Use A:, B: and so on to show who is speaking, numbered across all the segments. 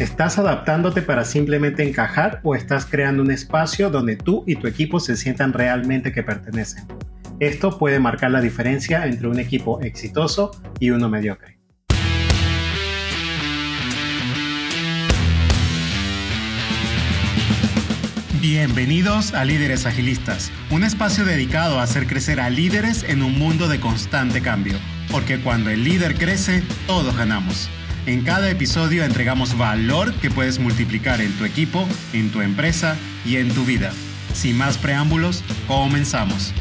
A: ¿Estás adaptándote para simplemente encajar o estás creando un espacio donde tú y tu equipo se sientan realmente que pertenecen? Esto puede marcar la diferencia entre un equipo exitoso y uno mediocre. Bienvenidos a Líderes Agilistas, un espacio dedicado a hacer crecer a líderes en un mundo de constante cambio, porque cuando el líder crece, todos ganamos. En cada episodio entregamos valor que puedes multiplicar en tu equipo, en tu empresa y en tu vida. Sin más preámbulos, comenzamos.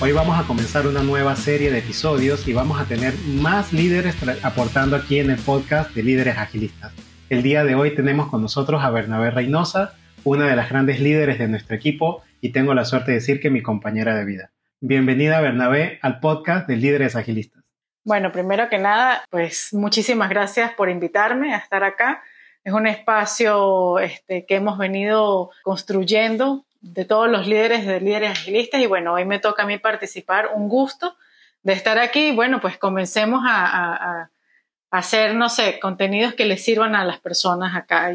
A: Hoy vamos a comenzar una nueva serie de episodios y vamos a tener más líderes aportando aquí en el podcast de Líderes Agilistas. El día de hoy tenemos con nosotros a Bernabé Reynosa, una de las grandes líderes de nuestro equipo y tengo la suerte de decir que mi compañera de vida. Bienvenida, Bernabé, al podcast de Líderes Agilistas.
B: Bueno, primero que nada, pues muchísimas gracias por invitarme a estar acá. Es un espacio este, que hemos venido construyendo de todos los líderes de líderes agilistas y bueno, hoy me toca a mí participar. Un gusto de estar aquí. Bueno, pues comencemos a, a hacer, no sé, contenidos que les sirvan a las personas acá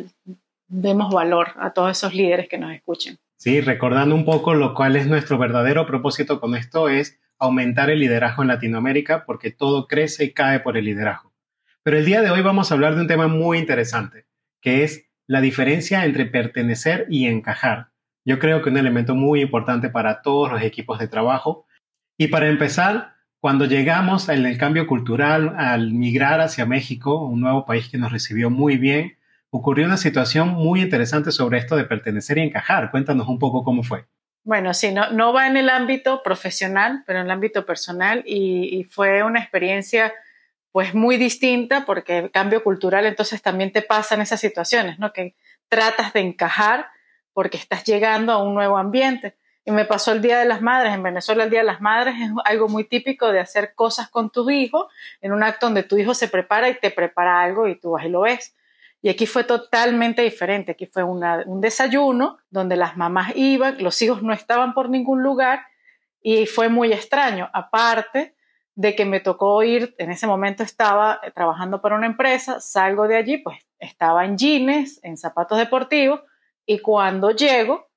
B: demos valor a todos esos líderes que nos escuchen.
A: Sí, recordando un poco lo cual es nuestro verdadero propósito con esto es aumentar el liderazgo en Latinoamérica porque todo crece y cae por el liderazgo. Pero el día de hoy vamos a hablar de un tema muy interesante, que es la diferencia entre pertenecer y encajar. Yo creo que un elemento muy importante para todos los equipos de trabajo. Y para empezar, cuando llegamos en el cambio cultural al migrar hacia México, un nuevo país que nos recibió muy bien, ocurrió una situación muy interesante sobre esto de pertenecer y encajar. Cuéntanos un poco cómo fue.
B: Bueno, sí, no, no va en el ámbito profesional, pero en el ámbito personal y, fue una experiencia pues muy distinta porque el cambio cultural entonces también te pasan esas situaciones, ¿no? Que tratas de encajar porque estás llegando a un nuevo ambiente. Y me pasó el Día de las Madres. En Venezuela el Día de las Madres es algo muy típico de hacer cosas con tu hijo en un acto donde tu hijo se prepara y te prepara algo y tú vas y lo ves. Y aquí fue totalmente diferente. Aquí fue un desayuno donde las mamás iban, los hijos no estaban por ningún lugar y fue muy extraño. Aparte de que me tocó ir, en ese momento estaba eh, trabajando para una empresa, salgo de allí, pues estaba en jeans, en zapatos deportivos y cuando llego,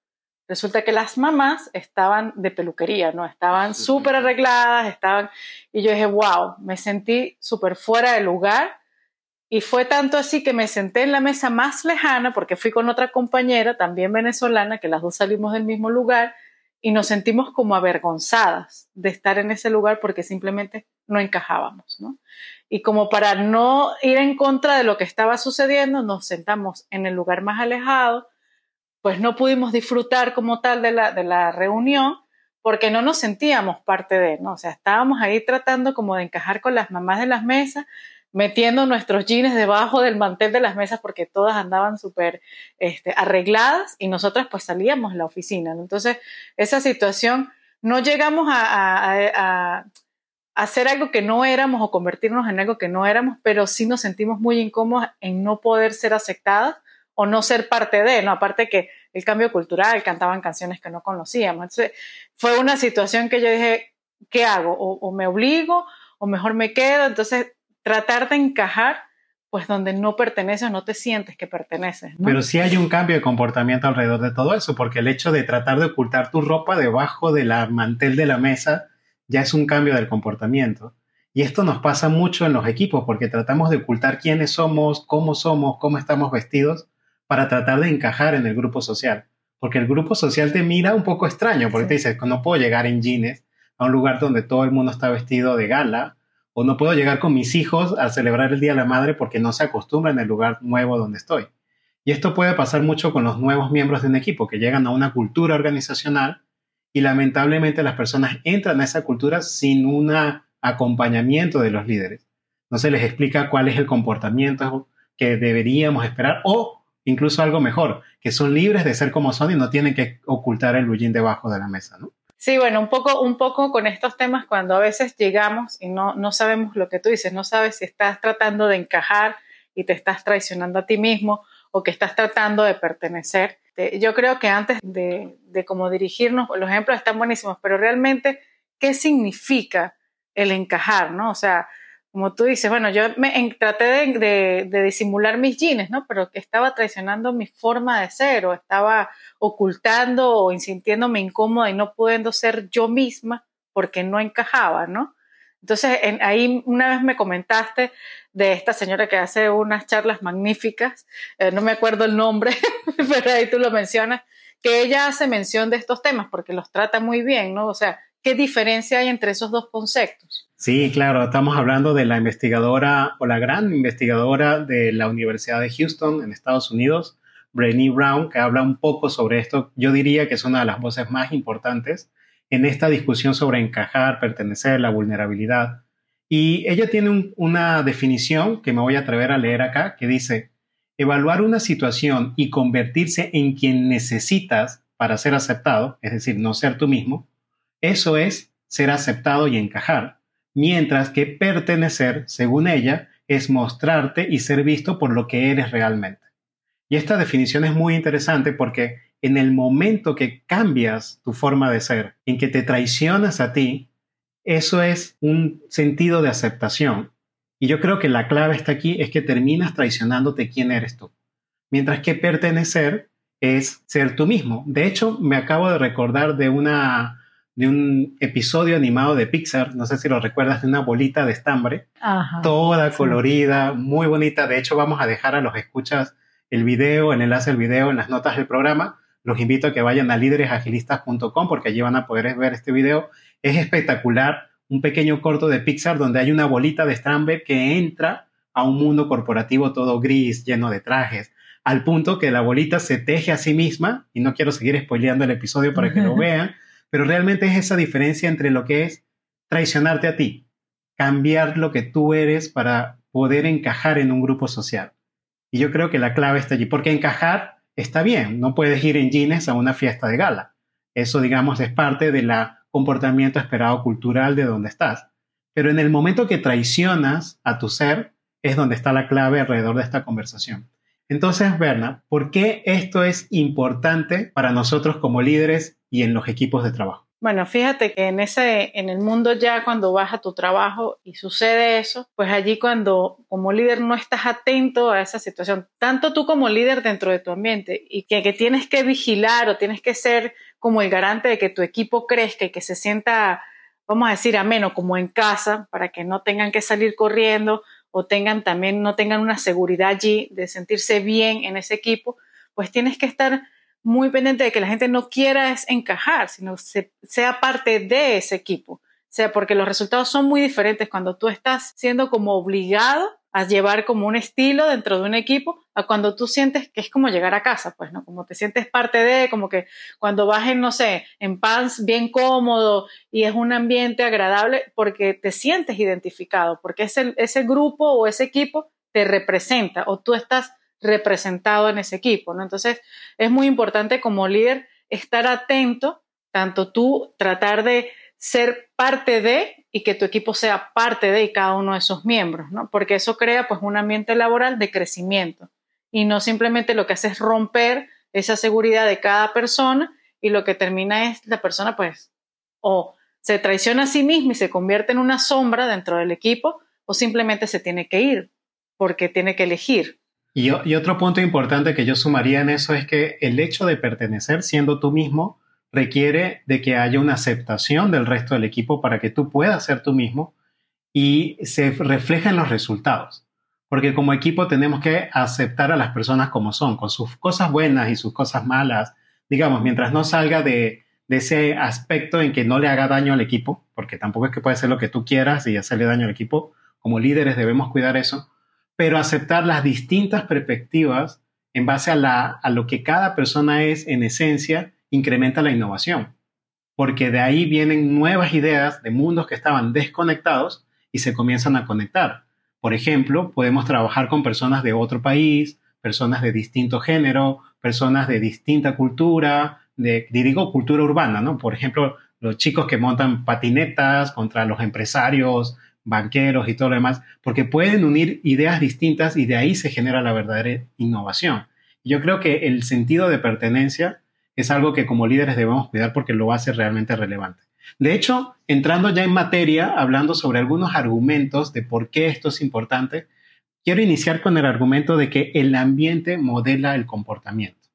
B: resulta que las mamás estaban de peluquería, ¿no? Estaban súper arregladas, estaban... Y yo dije, wow, me sentí súper fuera de lugar y fue tanto así que me senté en la mesa más lejana, porque fui con otra compañera, también venezolana, que las dos salimos del mismo lugar, y nos sentimos como avergonzadas de estar en ese lugar porque simplemente no encajábamos, ¿no? Y como para no ir en contra de lo que estaba sucediendo, nos sentamos en el lugar más alejado, pues no pudimos disfrutar como tal de la, de la reunión porque no nos sentíamos parte de, ¿no? O sea, estábamos ahí tratando como de encajar con las mamás de las mesas, metiendo nuestros jeans debajo del mantel de las mesas porque todas andaban súper este, arregladas y nosotras pues salíamos a la oficina. Entonces, esa situación, no llegamos a, hacer algo que no éramos o convertirnos en algo que no éramos, pero sí nos sentimos muy incómodos en no poder ser aceptadas o no ser parte de, ¿no? Aparte que el cambio cultural, cantaban canciones que no conocíamos. Entonces, fue una situación que yo dije, ¿qué hago? O, o me obligo o mejor me quedo. Entonces, tratar de encajar pues donde no perteneces no te sientes que perteneces.
A: Pero sí hay un cambio de comportamiento alrededor de todo eso, porque el hecho de tratar de ocultar tu ropa debajo de la mantel de la mesa ya es un cambio del comportamiento. Y esto nos pasa mucho en los equipos, porque tratamos de ocultar quiénes somos, cómo somos, cómo estamos vestidos, para tratar de encajar en el grupo social. Porque el grupo social te mira un poco extraño, porque te dices, no puedo llegar en jeans a un lugar donde todo el mundo está vestido de gala o no puedo llegar con mis hijos a celebrar el Día de la Madre porque no se acostumbra en el lugar nuevo donde estoy. Y esto puede pasar mucho con los nuevos miembros de un equipo que llegan a una cultura organizacional y lamentablemente las personas entran a esa cultura sin un acompañamiento de los líderes. No se les explica cuál es el comportamiento que deberíamos esperar o incluso algo mejor, que son libres de ser como son y no tienen que ocultar el bullín debajo de la mesa, ¿no?
B: Sí, bueno, un poco, un poco con estos temas cuando a veces llegamos y no, no sabemos lo que tú dices, no sabes si estás tratando de encajar y te estás traicionando a ti mismo o que estás tratando de pertenecer. Este, yo creo que antes de, de como dirigirnos, los ejemplos están buenísimos, pero realmente, ¿qué significa el encajar, no? O sea, como tú dices, bueno, yo traté de, disimular mis genes, ¿no? Pero que estaba traicionando mi forma de ser o estaba ocultando o sintiéndome incómoda y no pudiendo ser yo misma porque no encajaba, ¿no? Entonces, ahí una vez me comentaste de esta señora que hace unas charlas magníficas, eh, no me acuerdo el nombre, pero ahí tú lo mencionas, que ella hace mención de estos temas porque los trata muy bien, ¿no? O sea, ¿qué diferencia hay entre esos dos conceptos?
A: Sí, claro, estamos hablando de la investigadora o la gran investigadora de la Universidad de Houston en Estados Unidos, Brené Brown, que habla un poco sobre esto. Yo diría que es una de las voces más importantes en esta discusión sobre encajar, pertenecer, la vulnerabilidad. Y ella tiene una definición que me voy a atrever a leer acá, que dice, evaluar una situación y convertirse en quien necesitas para ser aceptado, es decir, no ser tú mismo, eso es ser aceptado y encajar mientras que pertenecer, según ella, es mostrarte y ser visto por lo que eres realmente. Y esta definición es muy interesante porque en el momento que cambias tu forma de ser, en que te traicionas a ti, eso es un sentido de aceptación. Y yo creo que la clave está aquí, es que terminas traicionándote quién eres tú. Mientras que pertenecer es ser tú mismo. De hecho, me acabo de recordar de una de un episodio animado de Pixar, no sé si lo recuerdas, de una bolita de estambre, toda colorida, muy bonita. De hecho, vamos a dejar a los escuchas el video, el enlace al video en las notas del programa. Los invito a que vayan a líderesagilistas.com porque allí van a poder ver este video. Es espectacular, un pequeño corto de Pixar donde hay una bolita de estambre que entra a un mundo corporativo todo gris, lleno de trajes, al punto que la bolita se teje a sí misma, y no quiero seguir spoileando el episodio para que lo vean, pero realmente es esa diferencia entre lo que es traicionarte a ti, cambiar lo que tú eres para poder encajar en un grupo social. Y yo creo que la clave está allí, porque encajar está bien, no puedes ir en jeans a una fiesta de gala. Eso, digamos, es parte del comportamiento esperado cultural de donde estás. Pero en el momento que traicionas a tu ser, es donde está la clave alrededor de esta conversación. Entonces, Berna, ¿por qué esto es importante para nosotros como líderes y en los equipos de trabajo?
B: Bueno, fíjate que en ese, en el mundo ya cuando vas a tu trabajo y sucede eso, pues allí cuando como líder no estás atento a esa situación, tanto tú como líder dentro de tu ambiente y que, que tienes que vigilar o tienes que ser como el garante de que tu equipo crezca y que se sienta, vamos a decir, ameno como en casa para que no tengan que salir corriendo o tengan también, no tengan una seguridad allí de sentirse bien en ese equipo, pues tienes que estar muy pendiente de que la gente no quiera es encajar, sino sea parte de ese equipo. O sea, porque los resultados son muy diferentes cuando tú estás siendo como obligado a llevar como un estilo dentro de un equipo a cuando tú sientes que es como llegar a casa, pues, ¿no? Como te sientes parte de, como que cuando vas en, no sé, en pants bien cómodo y es un ambiente agradable porque te sientes identificado, porque ese, ese grupo o ese equipo te representa o tú estás representado en ese equipo, ¿no? Entonces, es muy importante como líder estar atento, tanto tú tratar de ser parte de y que tu equipo sea parte de cada uno de esos miembros, ¿no? Porque eso crea pues un ambiente laboral de crecimiento y no simplemente lo que hace es romper esa seguridad de cada persona y lo que termina es la persona pues o se traiciona a sí misma y se convierte en una sombra dentro del equipo o simplemente se tiene que ir porque tiene que elegir.
A: Y, y otro punto importante que yo sumaría en eso es que el hecho de pertenecer siendo tú mismo requiere de que haya una aceptación del resto del equipo para que tú puedas ser tú mismo y se refleja en los resultados. Porque como equipo tenemos que aceptar a las personas como son, con sus cosas buenas y sus cosas malas, digamos, mientras no salga de, ese aspecto en que no le haga daño al equipo, porque tampoco es que puede hacer lo que tú quieras y hacerle daño al equipo, como líderes debemos cuidar eso, pero aceptar las distintas perspectivas en base a, a lo que cada persona es en esencia incrementa la innovación, porque de ahí vienen nuevas ideas de mundos que estaban desconectados y se comienzan a conectar. Por ejemplo, podemos trabajar con personas de otro país, personas de distinto género, personas de distinta cultura, de, digo, cultura urbana, ¿no? Por ejemplo, los chicos que montan patinetas contra los empresarios, banqueros y todo lo demás, porque pueden unir ideas distintas y de ahí se genera la verdadera innovación. Yo creo que el sentido de pertenencia es algo que como líderes debemos cuidar porque lo hace realmente relevante. De hecho, entrando ya en materia, hablando sobre algunos argumentos de por qué esto es importante, quiero iniciar con el argumento de que el ambiente modela el comportamiento.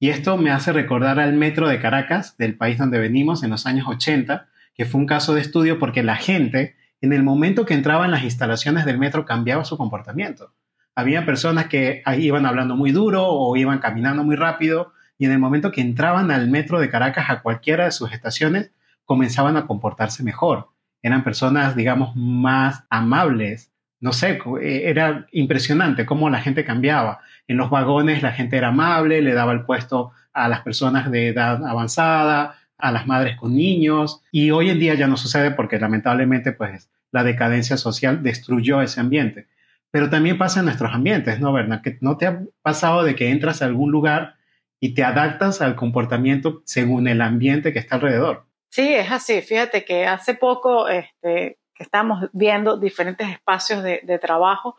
A: Y esto me hace recordar al metro de Caracas, del país donde venimos en los años 80, que fue un caso de estudio porque la gente, en el momento que entraba en las instalaciones del metro, cambiaba su comportamiento. Había personas que iban hablando muy duro o iban caminando muy rápido y en el momento que entraban al metro de Caracas a cualquiera de sus estaciones, comenzaban a comportarse mejor. Eran personas, digamos, más amables. No sé, eh, era impresionante cómo la gente cambiaba. En los vagones la gente era amable, le daba el puesto a las personas de edad avanzada, a las madres con niños. Y hoy en día ya no sucede porque lamentablemente pues la decadencia social destruyó ese ambiente. Pero también pasa en nuestros ambientes, ¿no, Berna? Que no te ha pasado de que entras a algún lugar y te adaptas al comportamiento según el ambiente que está alrededor.
B: Sí, es así. Fíjate que hace poco este, que estábamos viendo diferentes espacios de, trabajo,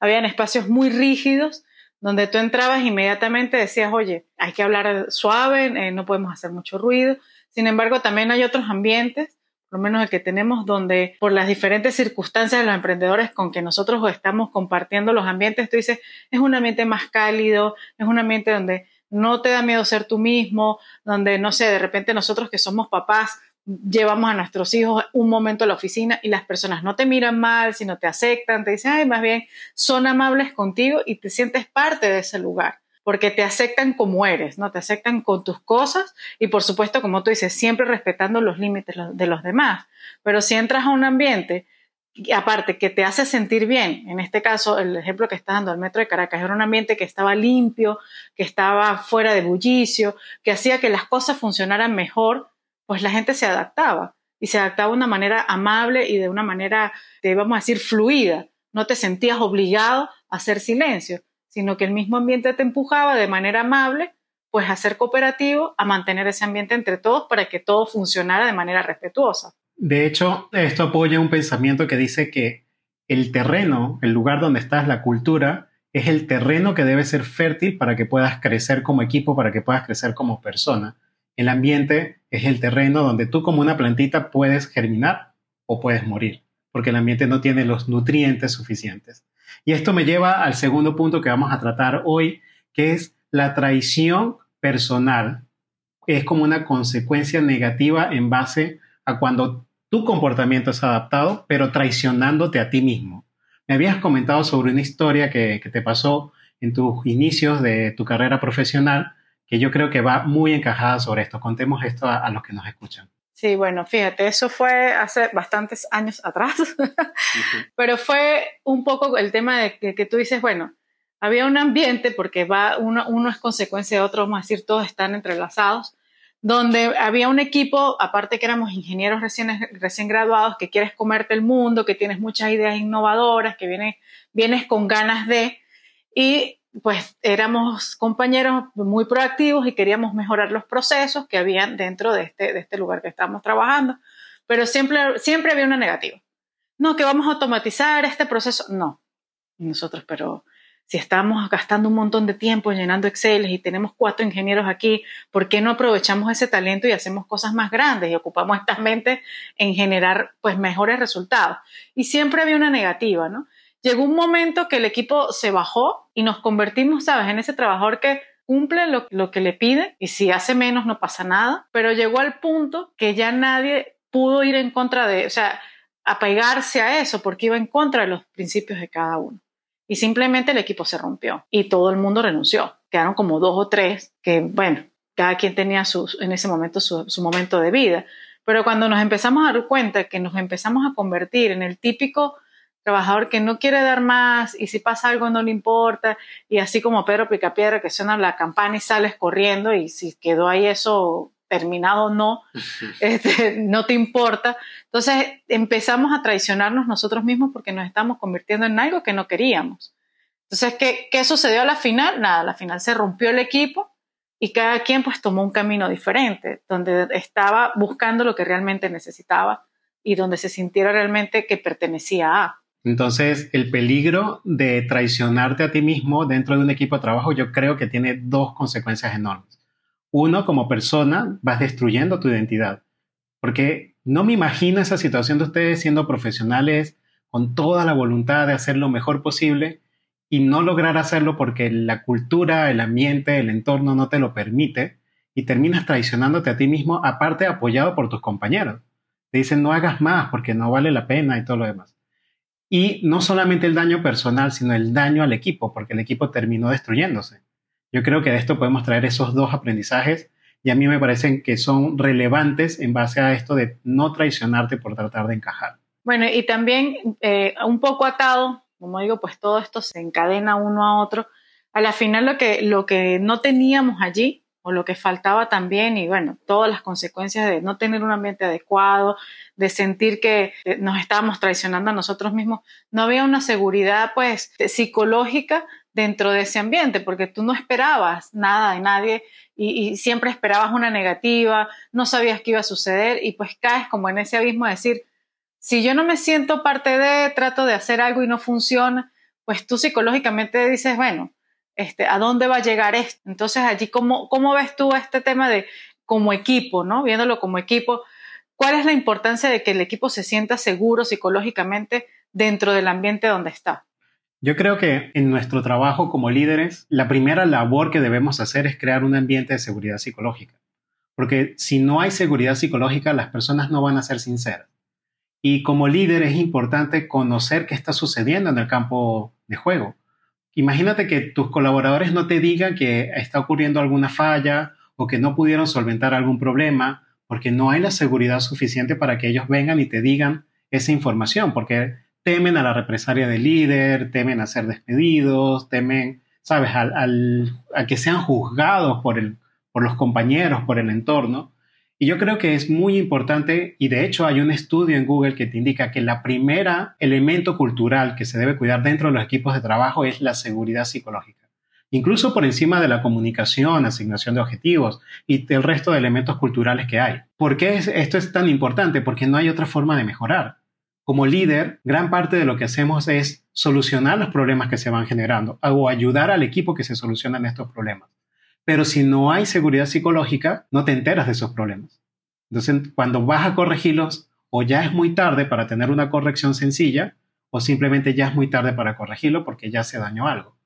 B: habían espacios muy rígidos donde tú entrabas e inmediatamente decías, oye, hay que hablar suave, eh, no podemos hacer mucho ruido. Sin embargo, también hay otros ambientes por lo menos el que tenemos, donde por las diferentes circunstancias de los emprendedores con que nosotros estamos compartiendo los ambientes, tú dices, es un ambiente más cálido, es un ambiente donde no te da miedo ser tú mismo, donde, no sé, de repente nosotros que somos papás, llevamos a nuestros hijos un momento a la oficina y las personas no te miran mal, sino te aceptan, te dicen, ay, más bien son amables contigo y te sientes parte de ese lugar porque te aceptan como eres, ¿no? Te aceptan con tus cosas y por supuesto, como tú dices, siempre respetando los límites de los demás. Pero si entras a un ambiente, aparte que te hace sentir bien, en este caso, el ejemplo que está dando el Metro de Caracas, era un ambiente que estaba limpio, que estaba fuera de bullicio, que hacía que las cosas funcionaran mejor, pues la gente se adaptaba y se adaptaba de una manera amable y de una manera, vamos a decir, fluida. No te sentías obligado a hacer silencio sino que el mismo ambiente te empujaba de manera amable, pues a ser cooperativo, a mantener ese ambiente entre todos para que todo funcionara de manera respetuosa.
A: De hecho, esto apoya un pensamiento que dice que el terreno, el lugar donde estás, la cultura, es el terreno que debe ser fértil para que puedas crecer como equipo, para que puedas crecer como persona. El ambiente es el terreno donde tú como una plantita puedes germinar o puedes morir, porque el ambiente no tiene los nutrientes suficientes. Y esto me lleva al segundo punto que vamos a tratar hoy, que es la traición personal. Es como una consecuencia negativa en base a cuando tu comportamiento es adaptado, pero traicionándote a ti mismo. Me habías comentado sobre una historia que, te pasó en tus inicios de tu carrera profesional, que yo creo que va muy encajada sobre esto. Contemos esto a los que nos escuchan.
B: Sí, bueno, fíjate, eso fue hace bastantes años atrás, pero fue un poco el tema de que, tú dices, bueno, había un ambiente, porque va, uno, uno es consecuencia de otro, vamos a decir, todos están entrelazados, donde había un equipo, aparte que éramos ingenieros recién, recién graduados, que quieres comerte el mundo, que tienes muchas ideas innovadoras, que vienes, vienes con ganas de, y pues éramos compañeros muy proactivos y queríamos mejorar los procesos que habían dentro de este, de este lugar que estábamos trabajando, pero siempre, siempre había una negativa. No, que vamos a automatizar este proceso. No. nosotros, pero si estamos gastando un montón de tiempo llenando Excel y tenemos cuatro ingenieros aquí, ¿por qué no aprovechamos ese talento y hacemos cosas más grandes y ocupamos estas mentes en generar pues mejores resultados? Y siempre había una negativa, ¿no? llegó un momento que el equipo se bajó y nos convertimos, ¿sabes?, en ese trabajador que cumple lo, que le pide y si hace menos no pasa nada, pero llegó al punto que ya nadie pudo ir en contra de, o sea, apegarse a eso porque iba en contra de los principios de cada uno. Y simplemente el equipo se rompió y todo el mundo renunció. Quedaron como dos o tres que, bueno, cada quien tenía en ese momento su, su momento de vida. Pero cuando nos empezamos a dar cuenta que nos empezamos a convertir en el típico trabajador que no quiere dar más y si pasa algo no le importa y así como Pedro Picapiedra que suena la campana y sales corriendo y si quedó ahí eso terminado o no, este, no te importa. Entonces empezamos a traicionarnos nosotros mismos porque nos estamos convirtiendo en algo que no queríamos. Entonces, ¿qué, ¿qué sucedió a la final? Nada, a la final se rompió el equipo y cada quien pues tomó un camino diferente, donde estaba buscando lo que realmente necesitaba y donde se sintiera realmente que pertenecía a.
A: Entonces, el peligro de traicionarte a ti mismo dentro de un equipo de trabajo, yo creo que tiene dos consecuencias enormes. Uno, como persona, vas destruyendo tu identidad. Porque no me imagino esa situación de ustedes siendo profesionales con toda la voluntad de hacer lo mejor posible y no lograr hacerlo porque la cultura, el ambiente, el entorno no te lo permite y terminas traicionándote a ti mismo, aparte apoyado por tus compañeros. Te dicen no hagas más porque no vale la pena y todo lo demás. Y no solamente el daño personal, sino el daño al equipo, porque el equipo terminó destruyéndose. Yo creo que de esto podemos traer esos dos aprendizajes y a mí me parecen que son relevantes en base a esto de no traicionarte por tratar de encajar.
B: Bueno, y también eh, un poco atado, como digo, pues todo esto se encadena uno a otro. A la final lo que, lo que no teníamos allí o lo que faltaba también y bueno, todas las consecuencias de no tener un ambiente adecuado, de sentir que eh, nos estábamos traicionando a nosotros mismos, no había una seguridad pues psicológica dentro de ese ambiente, porque tú no esperabas nada de nadie y, siempre esperabas una negativa, no sabías qué iba a suceder y pues caes como en ese abismo de decir, si yo no me siento parte de, trato de hacer algo y no funciona, pues tú psicológicamente dices, bueno, este, ¿a dónde va a llegar esto? Entonces allí, ¿cómo, ¿cómo ves tú este tema de como equipo, ¿no? Viéndolo como equipo, ¿cuál es la importancia de que el equipo se sienta seguro psicológicamente dentro del ambiente donde está?
A: Yo creo que en nuestro trabajo como líderes, la primera labor que debemos hacer es crear un ambiente de seguridad psicológica. Porque si no hay seguridad psicológica, las personas no van a ser sinceras. Y como líder es importante conocer qué está sucediendo en el campo de juego Imagínate que tus colaboradores no te digan que está ocurriendo alguna falla o que no pudieron solventar algún problema porque no hay la seguridad suficiente para que ellos vengan y te digan esa información, porque temen a la represalia del líder, temen a ser despedidos, temen, sabes, a que sean juzgados por, el, por los compañeros, por el entorno. Y yo creo que es muy importante, y de hecho hay un estudio en Google que te indica que la primera elemento cultural que se debe cuidar dentro de los equipos de trabajo es la seguridad psicológica. Incluso por encima de la comunicación, asignación de objetivos y el resto de elementos culturales que hay. ¿Por qué esto es tan importante? Porque no hay otra forma de mejorar. Como líder, gran parte de lo que hacemos es solucionar los problemas que se van generando o ayudar al equipo que se solucionan estos problemas. Pero si no hay seguridad psicológica, no te enteras de esos problemas. Entonces, cuando vas a corregirlos, o ya es muy tarde para tener una corrección sencilla, o simplemente ya es muy tarde para corregirlo porque ya se dañó algo.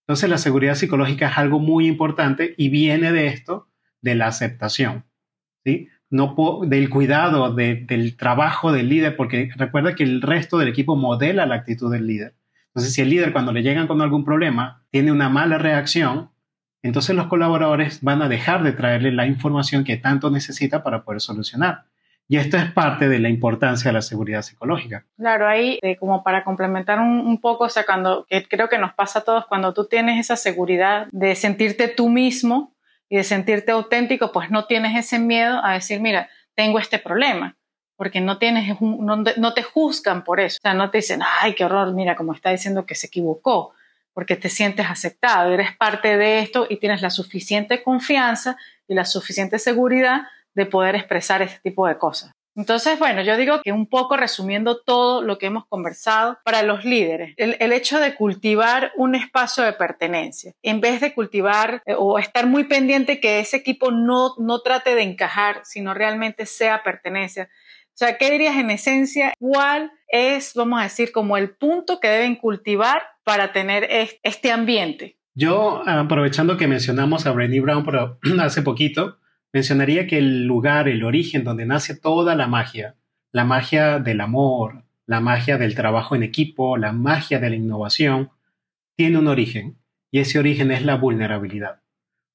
A: Entonces, la seguridad psicológica es algo muy importante y viene de esto, de la aceptación, ¿sí? No del cuidado, del trabajo del líder, porque recuerda que el resto del equipo modela la actitud del líder. Entonces, si el líder cuando le llegan con algún problema tiene una mala reacción, entonces los colaboradores van a dejar de traerle la información que tanto necesita para poder solucionar. Y esto es parte de la importancia de la seguridad psicológica.
B: Claro, ahí eh, como para complementar un, poco, o que creo que nos pasa a todos, cuando tú tienes esa seguridad de sentirte tú mismo y de sentirte auténtico, pues no tienes ese miedo a decir, mira, tengo este problema, porque no tienes, no, no te juzgan por eso, o sea, no te dicen, ay, qué horror, mira, como está diciendo que se equivocó, porque te sientes aceptado, eres parte de esto y tienes la suficiente confianza y la suficiente seguridad de poder expresar este tipo de cosas. Entonces, bueno, yo digo que un poco resumiendo todo lo que hemos conversado, para los líderes, el, hecho de cultivar un espacio de pertenencia, en vez de cultivar eh, o estar muy pendiente que ese equipo no, no trate de encajar, sino realmente sea pertenencia. O sea, ¿qué dirías en esencia? ¿Cuál es, vamos a decir, como el punto que deben cultivar para tener este ambiente?
A: Yo, aprovechando que mencionamos a Brené Brown hace poquito, mencionaría que el lugar, el origen donde nace toda la magia, la magia del amor, la magia del trabajo en equipo, la magia de la innovación, tiene un origen y ese origen es la vulnerabilidad.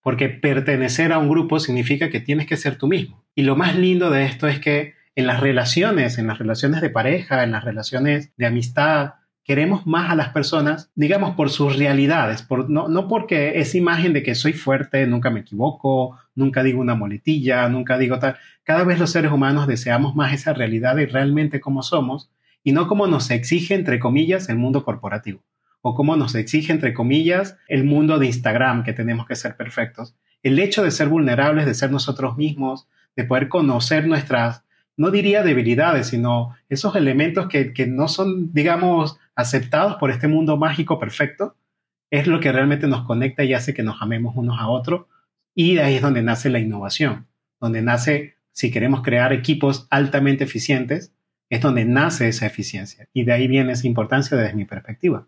A: Porque pertenecer a un grupo significa que tienes que ser tú mismo. Y lo más lindo de esto es que en las relaciones, en las relaciones de pareja, en las relaciones de amistad, queremos más a las personas, digamos, por sus realidades, por, no, no porque esa imagen de que soy fuerte, nunca me equivoco, nunca digo una moletilla, nunca digo tal. Cada vez los seres humanos deseamos más esa realidad y realmente como somos, y no como nos exige, entre comillas, el mundo corporativo, o como nos exige, entre comillas, el mundo de Instagram, que tenemos que ser perfectos. El hecho de ser vulnerables, de ser nosotros mismos, de poder conocer nuestras no diría debilidades, sino esos elementos que, que no son, digamos, aceptados por este mundo mágico perfecto, es lo que realmente nos conecta y hace que nos amemos unos a otros. Y de ahí es donde nace la innovación, donde nace, si queremos crear equipos altamente eficientes, es donde nace esa eficiencia. Y de ahí viene esa importancia desde mi perspectiva.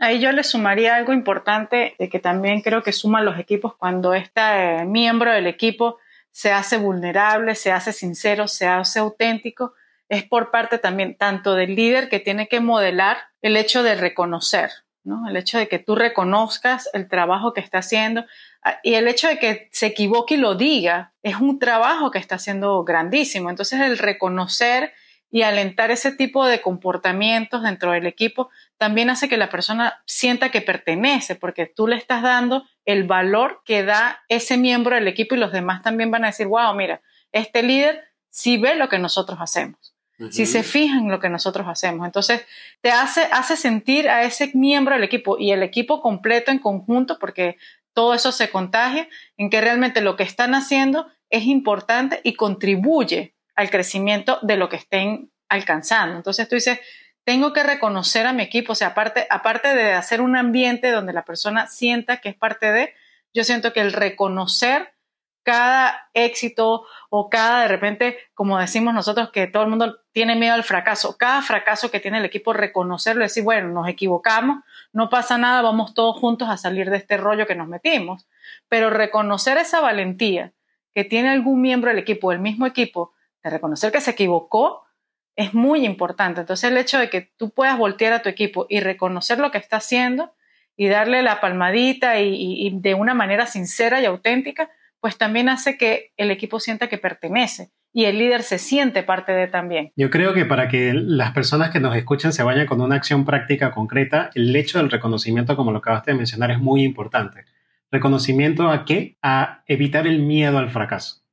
B: Ahí yo le sumaría algo importante de que también creo que suman los equipos cuando este miembro del equipo se hace vulnerable, se hace sincero, se hace auténtico, es por parte también tanto del líder que tiene que modelar el hecho de reconocer, ¿no? El hecho de que tú reconozcas el trabajo que está haciendo ah, y el hecho de que se equivoque y lo diga es un trabajo que está haciendo grandísimo. Entonces el reconocer y alentar ese tipo de comportamientos dentro del equipo también hace que la persona sienta que pertenece, porque tú le estás dando el valor que da ese miembro del equipo y los demás también van a decir, wow, mira, este líder sí ve lo que nosotros hacemos, si se fijan en lo que nosotros hacemos. Entonces, te hace, hace sentir a ese miembro del equipo y el equipo completo en conjunto, porque todo eso se contagia, en que realmente lo que están haciendo es importante y contribuye al crecimiento de lo que estén alcanzando. Entonces tú dices, tengo que reconocer a mi equipo, o sea, aparte, aparte de hacer un ambiente donde la persona sienta que es parte de, yo siento que el reconocer cada éxito o cada de repente, como decimos nosotros, que todo el mundo tiene miedo al fracaso, cada fracaso que tiene el equipo, reconocerlo decir, bueno, nos equivocamos, no pasa nada, vamos todos juntos a salir de este rollo que nos metimos. Pero reconocer esa valentía que tiene algún miembro del equipo, el mismo equipo, reconocer que se equivocó, es muy importante. Entonces el hecho de que tú puedas voltear a tu equipo y reconocer lo que está haciendo y darle la palmadita y, de una manera sincera y auténtica, pues también hace que el equipo sienta que pertenece y el líder se siente parte de también.
A: Yo creo que para que las personas que nos escuchan se vayan con una acción práctica concreta, el hecho del reconocimiento, como lo acabaste de mencionar, es muy importante. ¿Reconocimiento a qué? A evitar el miedo al fracaso.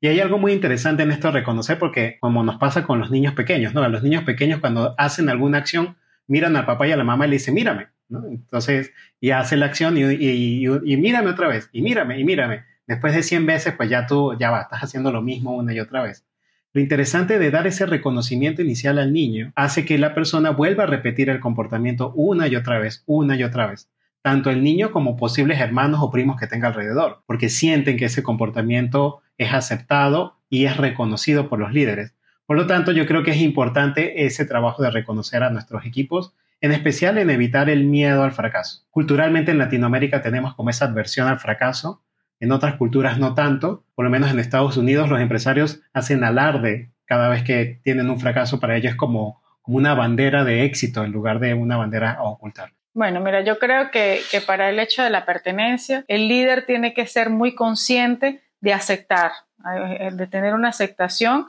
A: Y hay algo muy interesante en esto reconocer porque como nos pasa con los niños pequeños, ¿no? A los niños pequeños cuando hacen alguna acción, miran al papá y a la mamá y le dicen, mírame, ¿no? Entonces ya hace la acción y, y, mírame otra vez, y mírame, y mírame. Después de 100 veces, pues ya tú, ya va, estás haciendo lo mismo una y otra vez. Lo interesante de dar ese reconocimiento inicial al niño hace que la persona vuelva a repetir el comportamiento una y otra vez, una y otra vez tanto el niño como posibles hermanos o primos que tenga alrededor, porque sienten que ese comportamiento es aceptado y es reconocido por los líderes. Por lo tanto, yo creo que es importante ese trabajo de reconocer a nuestros equipos, en especial en evitar el miedo al fracaso. Culturalmente en Latinoamérica tenemos como esa adversión al fracaso, en otras culturas no tanto, por lo menos en Estados Unidos los empresarios hacen alarde cada vez que tienen un fracaso, para ellos como, como una bandera de éxito en lugar de una bandera a ocultar.
B: Bueno, mira, yo creo que, que para el hecho de la pertenencia, el líder tiene que ser muy consciente de aceptar, eh, de tener una aceptación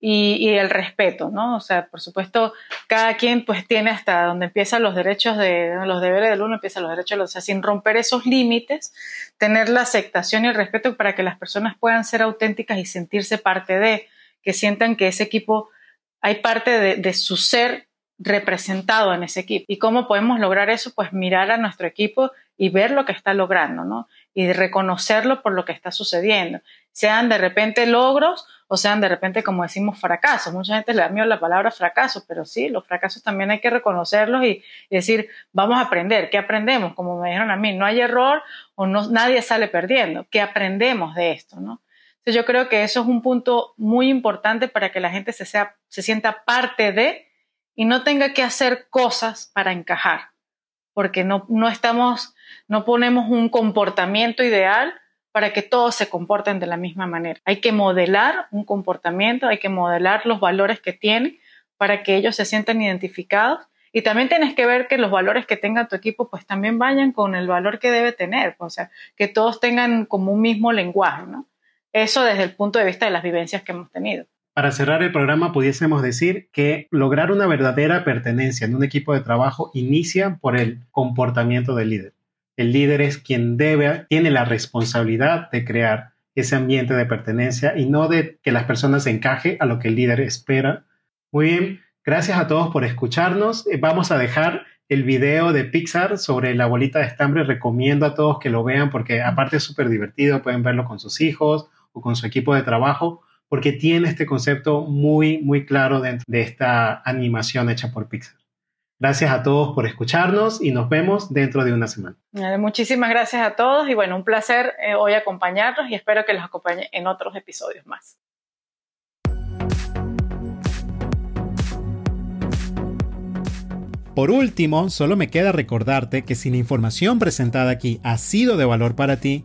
B: y, el respeto, ¿no? O sea, por supuesto, cada quien pues tiene hasta donde empiezan los derechos de, los deberes del uno, empiezan los derechos de los, o sea, sin romper esos límites, tener la aceptación y el respeto para que las personas puedan ser auténticas y sentirse parte de, que sientan que ese equipo, hay parte de su ser representado en ese equipo. ¿Y cómo podemos lograr eso? Pues mirar a nuestro equipo y ver lo que está logrando, ¿no? Y reconocerlo por lo que está sucediendo. Sean de repente logros o sean de repente, como decimos, fracasos. Mucha gente le da miedo la palabra fracaso, pero sí, los fracasos también hay que reconocerlos y, decir, vamos a aprender. ¿Qué aprendemos? Como me dijeron a mí, no hay error o no, nadie sale perdiendo. ¿Qué aprendemos de esto, no? Entonces yo creo que eso es un punto muy importante para que la gente se, sea, se sienta parte de y no tenga que hacer cosas para encajar, porque no, no estamos, no ponemos un comportamiento ideal para que todos se comporten de la misma manera. Hay que modelar un comportamiento, hay que modelar los valores que tiene para que ellos se sientan identificados y también tienes que ver que los valores que tenga tu equipo pues también vayan con el valor que debe tener, o sea, que todos tengan como un mismo lenguaje, ¿no? Eso desde el punto de vista de las vivencias que hemos tenido.
A: Para cerrar el programa, pudiésemos decir que lograr una verdadera pertenencia en un equipo de trabajo inicia por el comportamiento del líder. El líder es quien debe, tiene la responsabilidad de crear ese ambiente de pertenencia y no de que las personas encaje a lo que el líder espera. Muy bien, gracias a todos por escucharnos. Eh, vamos a dejar el video de Pixar sobre la bolita de estambre. Recomiendo a todos que lo vean porque aparte es súper divertido, pueden verlo con sus hijos o con su equipo de trabajo porque tiene este concepto muy, muy claro dentro de esta animación hecha por Pixar. Gracias a todos por escucharnos y nos vemos dentro de una semana.
B: Muchísimas gracias a todos y bueno, un placer eh, hoy acompañarlos y espero que los acompañe en otros episodios más.
A: Por último, solo me queda recordarte que si la información presentada aquí ha sido de valor para ti,